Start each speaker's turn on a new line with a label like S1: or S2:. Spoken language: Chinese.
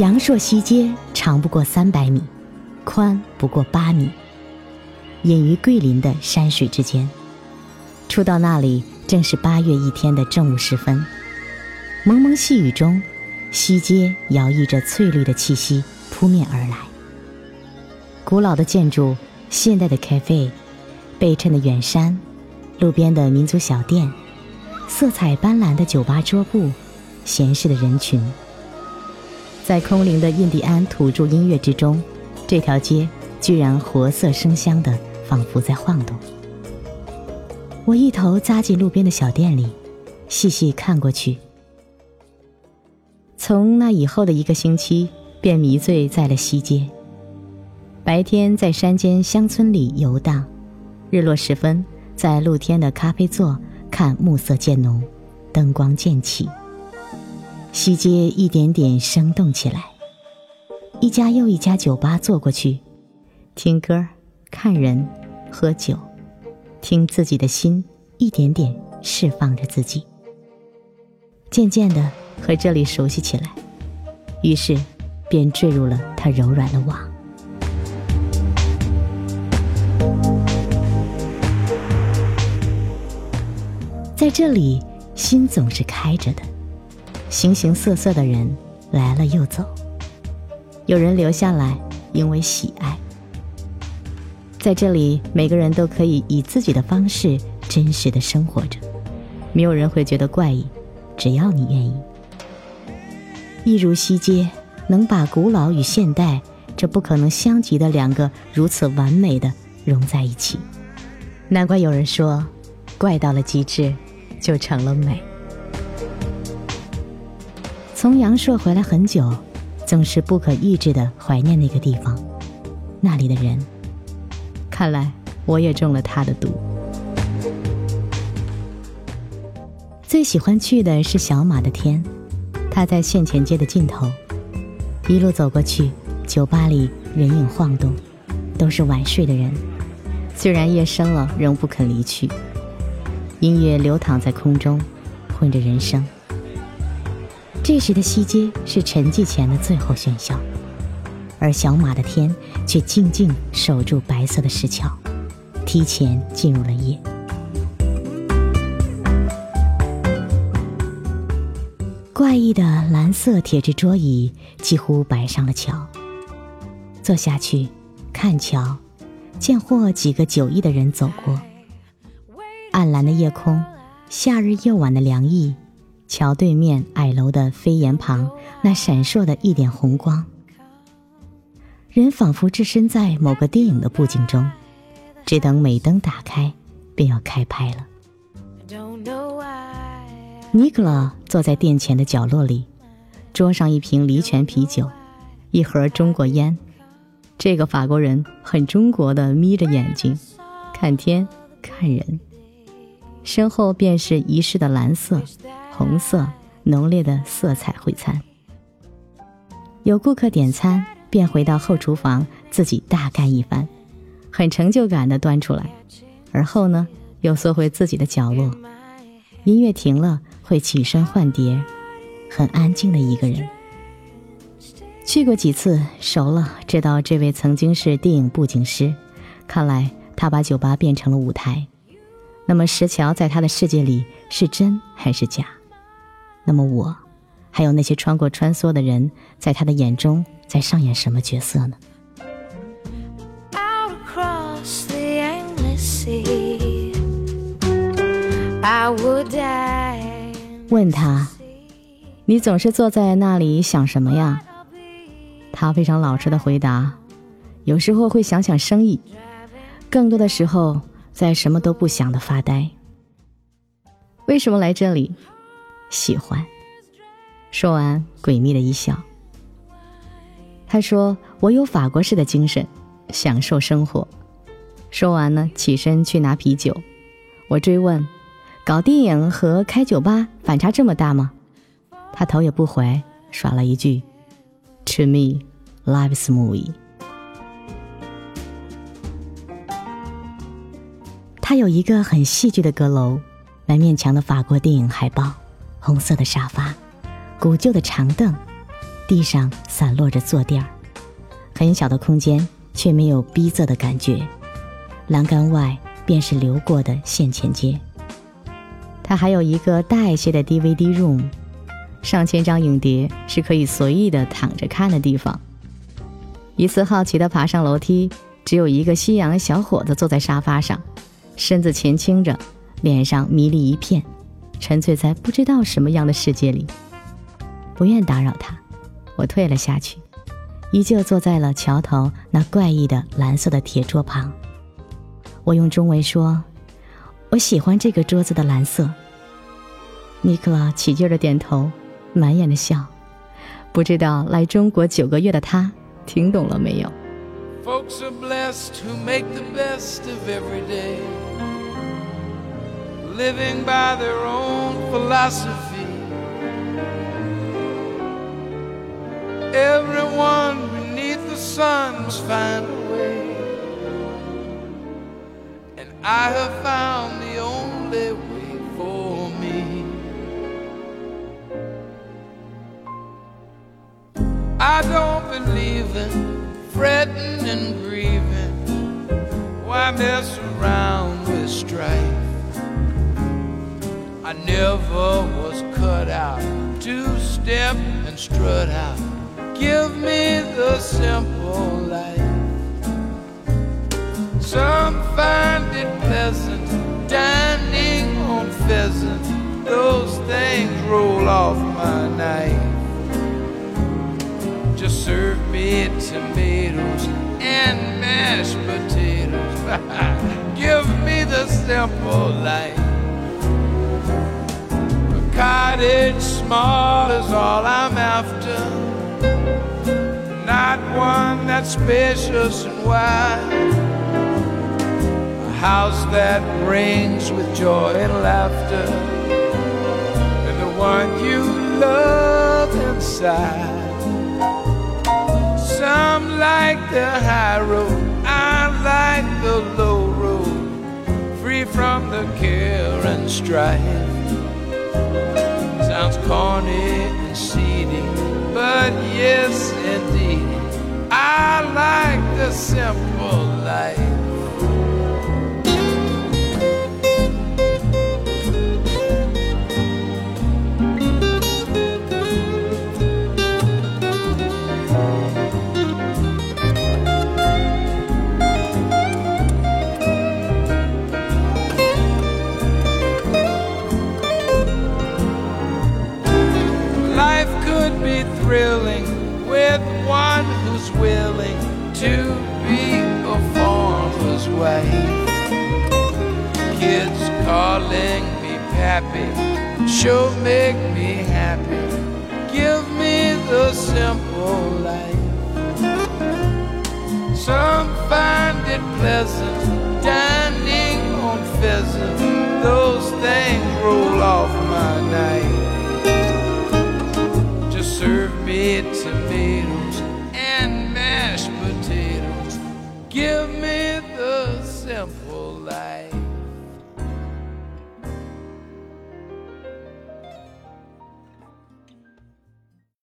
S1: 阳朔西街长不过三百米，宽不过八米，隐于桂林的山水之间。初到那里，正是八月一天的正午时分，蒙蒙细雨中，西街摇曳着翠绿的气息扑面而来。古老的建筑，现代的 cafe，背衬的远山，路边的民族小店，色彩斑斓的酒吧桌布，闲适的人群。在空灵的印第安土著音乐之中，这条街居然活色生香的，仿佛在晃动。我一头扎进路边的小店里，细细看过去。从那以后的一个星期，便迷醉在了西街。白天在山间乡村里游荡，日落时分，在露天的咖啡座看暮色渐浓，灯光渐起。西街一点点生动起来，一家又一家酒吧坐过去，听歌、看人、喝酒，听自己的心一点点释放着自己。渐渐的和这里熟悉起来，于是便坠入了它柔软的网。在这里，心总是开着的。形形色色的人来了又走，有人留下来，因为喜爱。在这里，每个人都可以以自己的方式真实的生活着，没有人会觉得怪异，只要你愿意。一如西街，能把古老与现代这不可能相及的两个如此完美的融在一起，难怪有人说，怪到了极致，就成了美。从阳朔回来很久，总是不可抑制的怀念那个地方，那里的人。看来我也中了他的毒。最喜欢去的是小马的天，他在县前街的尽头，一路走过去，酒吧里人影晃动，都是晚睡的人，虽然夜深了，仍不肯离去。音乐流淌在空中，混着人声。这时的西街是沉寂前的最后喧嚣，而小马的天却静静守住白色的石桥，提前进入了夜。怪异的蓝色铁质桌椅几乎摆上了桥，坐下去看桥，见或几个酒意的人走过。暗蓝的夜空，夏日夜晚的凉意。桥对面矮楼的飞檐旁，那闪烁的一点红光，人仿佛置身在某个电影的布景中，只等美灯打开，便要开拍了。尼克拉坐在店前的角落里，桌上一瓶梨泉啤酒，一盒中国烟。这个法国人很中国的，眯着眼睛看天看人，身后便是遗失的蓝色。红色浓烈的色彩会餐，有顾客点餐，便回到后厨房自己大干一番，很成就感的端出来，而后呢又缩回自己的角落。音乐停了，会起身换碟，很安静的一个人。去过几次，熟了，知道这位曾经是电影布景师，看来他把酒吧变成了舞台。那么石桥在他的世界里是真还是假？那么我，还有那些穿过穿梭的人，在他的眼中在上演什么角色呢？问他，你总是坐在那里想什么呀？他非常老实的回答：有时候会想想生意，更多的时候在什么都不想的发呆。为什么来这里？喜欢。说完，诡秘的一笑。他说：“我有法国式的精神，享受生活。”说完呢，起身去拿啤酒。我追问：“搞电影和开酒吧反差这么大吗？”他头也不回，耍了一句：“To me, life's movie。”他有一个很戏剧的阁楼，满面墙的法国电影海报。红色的沙发，古旧的长凳，地上散落着坐垫儿，很小的空间却没有逼仄的感觉。栏杆外便是流过的线前街。它还有一个大一些的 DVD room，上千张影碟是可以随意的躺着看的地方。一次好奇的爬上楼梯，只有一个西洋小伙子坐在沙发上，身子前倾着，脸上迷离一片，沉醉在不知道什么样的世界里。不愿打扰他，我退了下去，依旧坐在了桥头那怪异的蓝色的铁桌旁。我用中文说：“我喜欢这个桌子的蓝色。”尼克拉起劲的点头，满眼的笑。不知道来中国九个月的他听懂了没有
S2: ？Folks are blessed who make the best of every day, living by their own philosophy. Everyone beneath the sun must find a way, and I have found the only way for me. I don't believe in fretting and grieving. Why mess I never was cut out to step and strut out give me the simple life. Some find it pleasant dining on pheasant. Those things roll off my knife. Just serve me tomatoes and mashed potatoes. give me the simple life. Small is all I'm after not one that's spacious and wide. A house that rings with joy and laughter, and the one you love inside. Some like the high road, I like the low road, free from the care and strife. Corny and seedy, but yes, indeed. I like the simple. Life to be a farmer's wife. Kids calling me pappy, sure make me happy. Give me the simple life. Some find it pleasant dining on pheasant. Those things roll off my knife. Just serve me tomatoes Give me